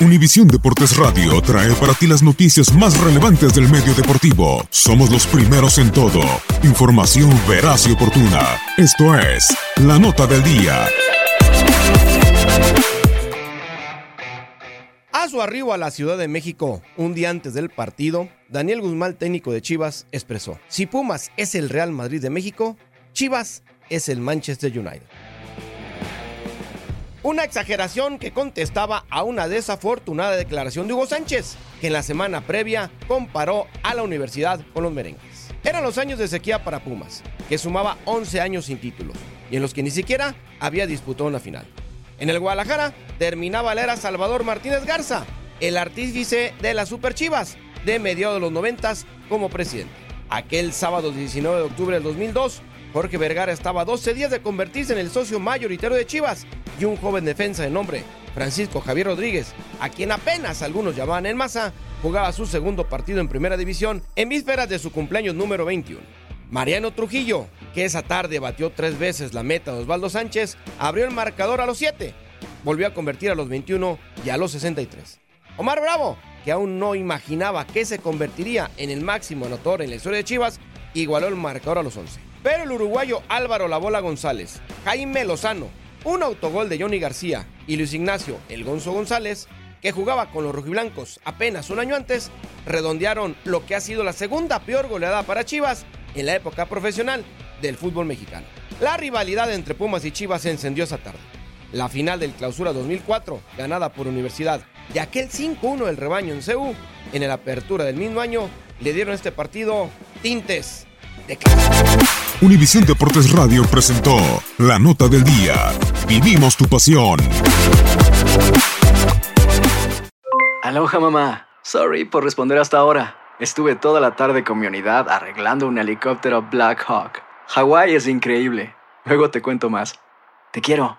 Univisión Deportes Radio trae para ti las noticias más relevantes del medio deportivo. Somos los primeros en todo. Información veraz y oportuna. Esto es La Nota del Día. A su arribo a la Ciudad de México, un día antes del partido, Daniel Guzmán, técnico de Chivas, expresó, si Pumas es el Real Madrid de México, Chivas es el Manchester United. Una exageración que contestaba a una desafortunada declaración de Hugo Sánchez, que en la semana previa comparó a la universidad con los merengues. Eran los años de sequía para Pumas, que sumaba 11 años sin títulos, y en los que ni siquiera había disputado una final. En el Guadalajara terminaba la era Salvador Martínez Garza, el artífice de las Super Chivas, de mediados de los 90 como presidente. Aquel sábado 19 de octubre del 2002, Jorge Vergara estaba a 12 días de convertirse en el socio mayoritario de Chivas y un joven defensa de nombre Francisco Javier Rodríguez, a quien apenas algunos llamaban en masa, jugaba su segundo partido en primera división en vísperas de su cumpleaños número 21. Mariano Trujillo, que esa tarde batió tres veces la meta de Osvaldo Sánchez, abrió el marcador a los 7, volvió a convertir a los 21 y a los 63. Omar Bravo, que aún no imaginaba que se convertiría en el máximo anotador en la historia de Chivas, igualó el marcador a los 11. Pero el uruguayo Álvaro La Bola González, Jaime Lozano, un autogol de Johnny García y Luis Ignacio El Gonzo González, que jugaba con los rojiblancos apenas un año antes, redondearon lo que ha sido la segunda peor goleada para Chivas en la época profesional del fútbol mexicano. La rivalidad entre Pumas y Chivas se encendió esa tarde. La final del Clausura 2004, ganada por Universidad, y aquel 5-1 del rebaño en CEU, en la apertura del mismo año, le dieron a este partido tintes de. Univisión Deportes Radio presentó La Nota del Día. Vivimos tu pasión. Aloha mamá. Sorry por responder hasta ahora. Estuve toda la tarde con mi unidad arreglando un helicóptero Black Hawk. Hawái es increíble. Luego te cuento más. Te quiero.